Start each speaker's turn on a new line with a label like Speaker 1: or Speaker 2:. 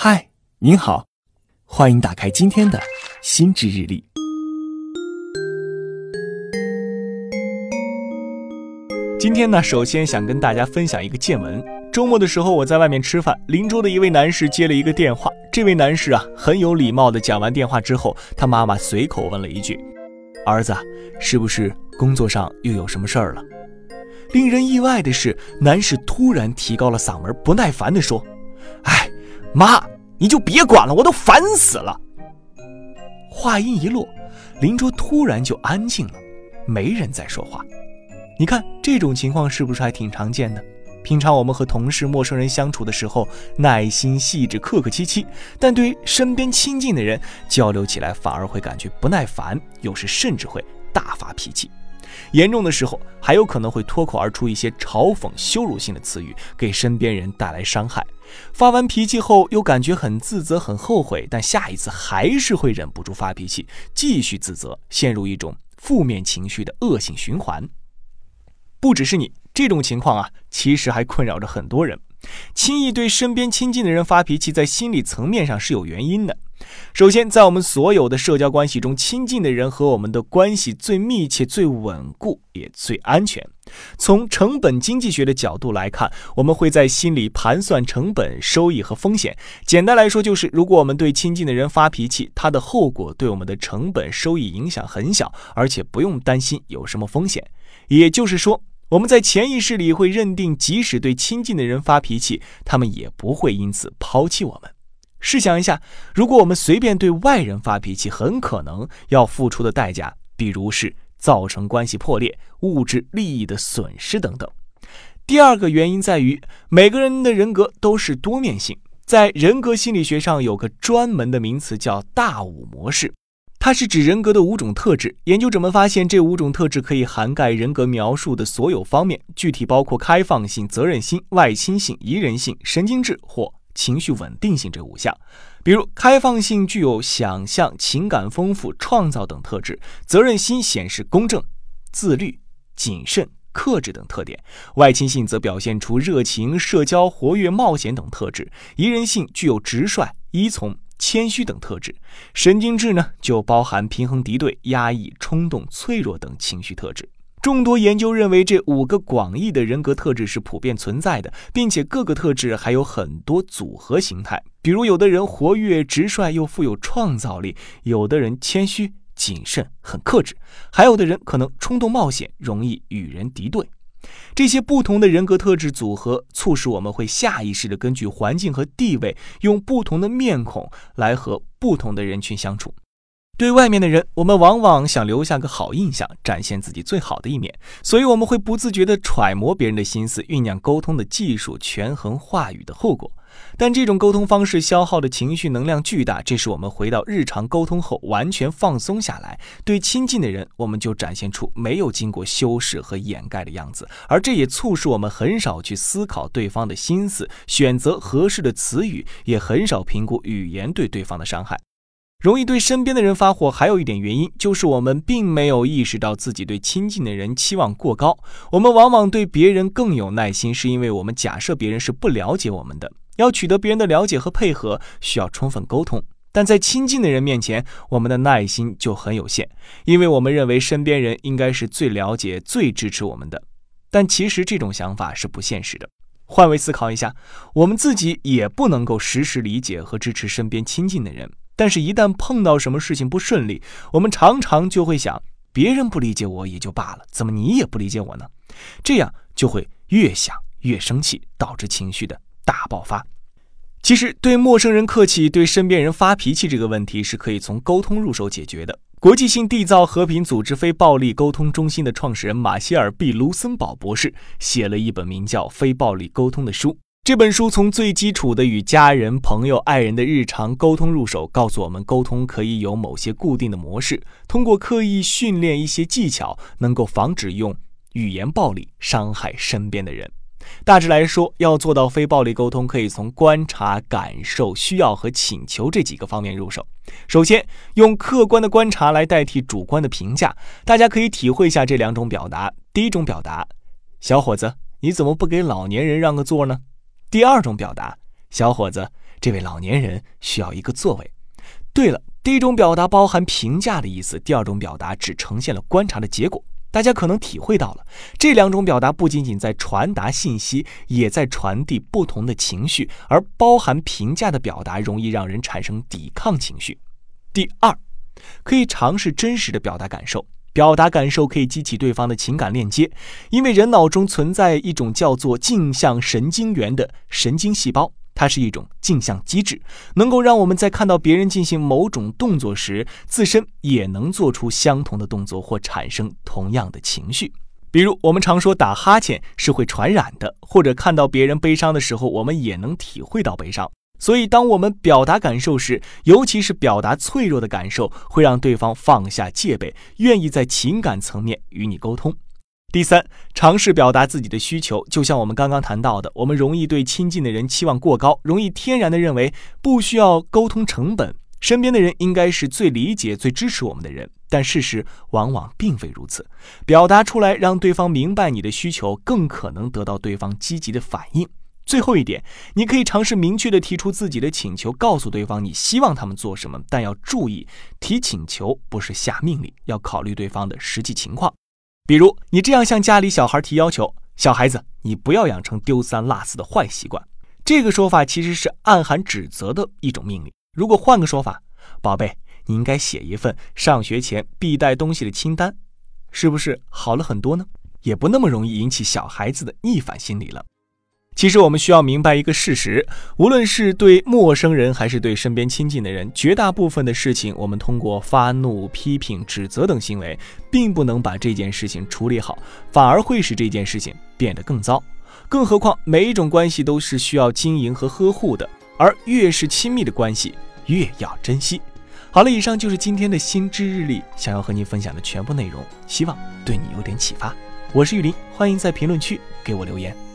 Speaker 1: 嗨，您好，欢迎打开今天的心智日历。今天呢，首先想跟大家分享一个见闻。周末的时候，我在外面吃饭，邻桌的一位男士接了一个电话。这位男士啊，很有礼貌的讲完电话之后，他妈妈随口问了一句：“儿子，是不是工作上又有什么事儿了？”令人意外的是，男士突然提高了嗓门，不耐烦地说：“哎，妈，你就别管了，我都烦死了。”话音一落，邻桌突然就安静了，没人再说话。你看这种情况是不是还挺常见的？平常我们和同事、陌生人相处的时候，耐心细致、客客气气；但对于身边亲近的人交流起来，反而会感觉不耐烦，有时甚至会大发脾气。严重的时候，还有可能会脱口而出一些嘲讽、羞辱性的词语，给身边人带来伤害。发完脾气后，又感觉很自责、很后悔，但下一次还是会忍不住发脾气，继续自责，陷入一种负面情绪的恶性循环。不只是你这种情况啊，其实还困扰着很多人。轻易对身边亲近的人发脾气，在心理层面上是有原因的。首先，在我们所有的社交关系中，亲近的人和我们的关系最密切、最稳固，也最安全。从成本经济学的角度来看，我们会在心里盘算成本、收益和风险。简单来说，就是如果我们对亲近的人发脾气，它的后果对我们的成本、收益影响很小，而且不用担心有什么风险。也就是说，我们在潜意识里会认定，即使对亲近的人发脾气，他们也不会因此抛弃我们。试想一下，如果我们随便对外人发脾气，很可能要付出的代价，比如是造成关系破裂、物质利益的损失等等。第二个原因在于，每个人的人格都是多面性，在人格心理学上有个专门的名词叫“大五模式”。它是指人格的五种特质。研究者们发现，这五种特质可以涵盖人格描述的所有方面，具体包括开放性、责任心、外倾性、宜人性、神经质或情绪稳定性这五项。比如，开放性具有想象、情感丰富、创造等特质；责任心显示公正、自律、谨慎、克制等特点；外倾性则表现出热情、社交、活跃、冒险等特质；宜人性具有直率、依从。谦虚等特质，神经质呢就包含平衡敌对、压抑、冲动、脆弱等情绪特质。众多研究认为，这五个广义的人格特质是普遍存在的，并且各个特质还有很多组合形态。比如，有的人活跃、直率又富有创造力；有的人谦虚、谨慎、很克制；还有的人可能冲动冒险，容易与人敌对。这些不同的人格特质组合，促使我们会下意识地根据环境和地位，用不同的面孔来和不同的人群相处。对外面的人，我们往往想留下个好印象，展现自己最好的一面，所以我们会不自觉地揣摩别人的心思，酝酿沟通的技术，权衡话语的后果。但这种沟通方式消耗的情绪能量巨大，这是我们回到日常沟通后完全放松下来，对亲近的人，我们就展现出没有经过修饰和掩盖的样子，而这也促使我们很少去思考对方的心思，选择合适的词语，也很少评估语言对对方的伤害。容易对身边的人发火，还有一点原因就是我们并没有意识到自己对亲近的人期望过高。我们往往对别人更有耐心，是因为我们假设别人是不了解我们的。要取得别人的了解和配合，需要充分沟通。但在亲近的人面前，我们的耐心就很有限，因为我们认为身边人应该是最了解、最支持我们的。但其实这种想法是不现实的。换位思考一下，我们自己也不能够时时理解和支持身边亲近的人。但是，一旦碰到什么事情不顺利，我们常常就会想：别人不理解我也就罢了，怎么你也不理解我呢？这样就会越想越生气，导致情绪的。大爆发，其实对陌生人客气，对身边人发脾气这个问题是可以从沟通入手解决的。国际性缔造和平组织非暴力沟通中心的创始人马歇尔 ·B· 卢森堡博士写了一本名叫《非暴力沟通》的书。这本书从最基础的与家人、朋友、爱人的日常沟通入手，告诉我们沟通可以有某些固定的模式，通过刻意训练一些技巧，能够防止用语言暴力伤害身边的人。大致来说，要做到非暴力沟通，可以从观察、感受、需要和请求这几个方面入手。首先，用客观的观察来代替主观的评价，大家可以体会一下这两种表达。第一种表达：小伙子，你怎么不给老年人让个座呢？第二种表达：小伙子，这位老年人需要一个座位。对了，第一种表达包含评价的意思，第二种表达只呈现了观察的结果。大家可能体会到了，这两种表达不仅仅在传达信息，也在传递不同的情绪。而包含评价的表达容易让人产生抵抗情绪。第二，可以尝试真实的表达感受，表达感受可以激起对方的情感链接，因为人脑中存在一种叫做镜像神经元的神经细胞。它是一种镜像机制，能够让我们在看到别人进行某种动作时，自身也能做出相同的动作或产生同样的情绪。比如，我们常说打哈欠是会传染的，或者看到别人悲伤的时候，我们也能体会到悲伤。所以，当我们表达感受时，尤其是表达脆弱的感受，会让对方放下戒备，愿意在情感层面与你沟通。第三，尝试表达自己的需求，就像我们刚刚谈到的，我们容易对亲近的人期望过高，容易天然的认为不需要沟通成本，身边的人应该是最理解、最支持我们的人。但事实往往并非如此，表达出来，让对方明白你的需求，更可能得到对方积极的反应。最后一点，你可以尝试明确的提出自己的请求，告诉对方你希望他们做什么，但要注意，提请求不是下命令，要考虑对方的实际情况。比如，你这样向家里小孩提要求：“小孩子，你不要养成丢三落四的坏习惯。”这个说法其实是暗含指责的一种命令。如果换个说法，宝贝，你应该写一份上学前必带东西的清单，是不是好了很多呢？也不那么容易引起小孩子的逆反心理了。其实我们需要明白一个事实：无论是对陌生人还是对身边亲近的人，绝大部分的事情，我们通过发怒、批评、指责等行为，并不能把这件事情处理好，反而会使这件事情变得更糟。更何况，每一种关系都是需要经营和呵护的，而越是亲密的关系，越要珍惜。好了，以上就是今天的心知日历想要和您分享的全部内容，希望对你有点启发。我是玉林，欢迎在评论区给我留言。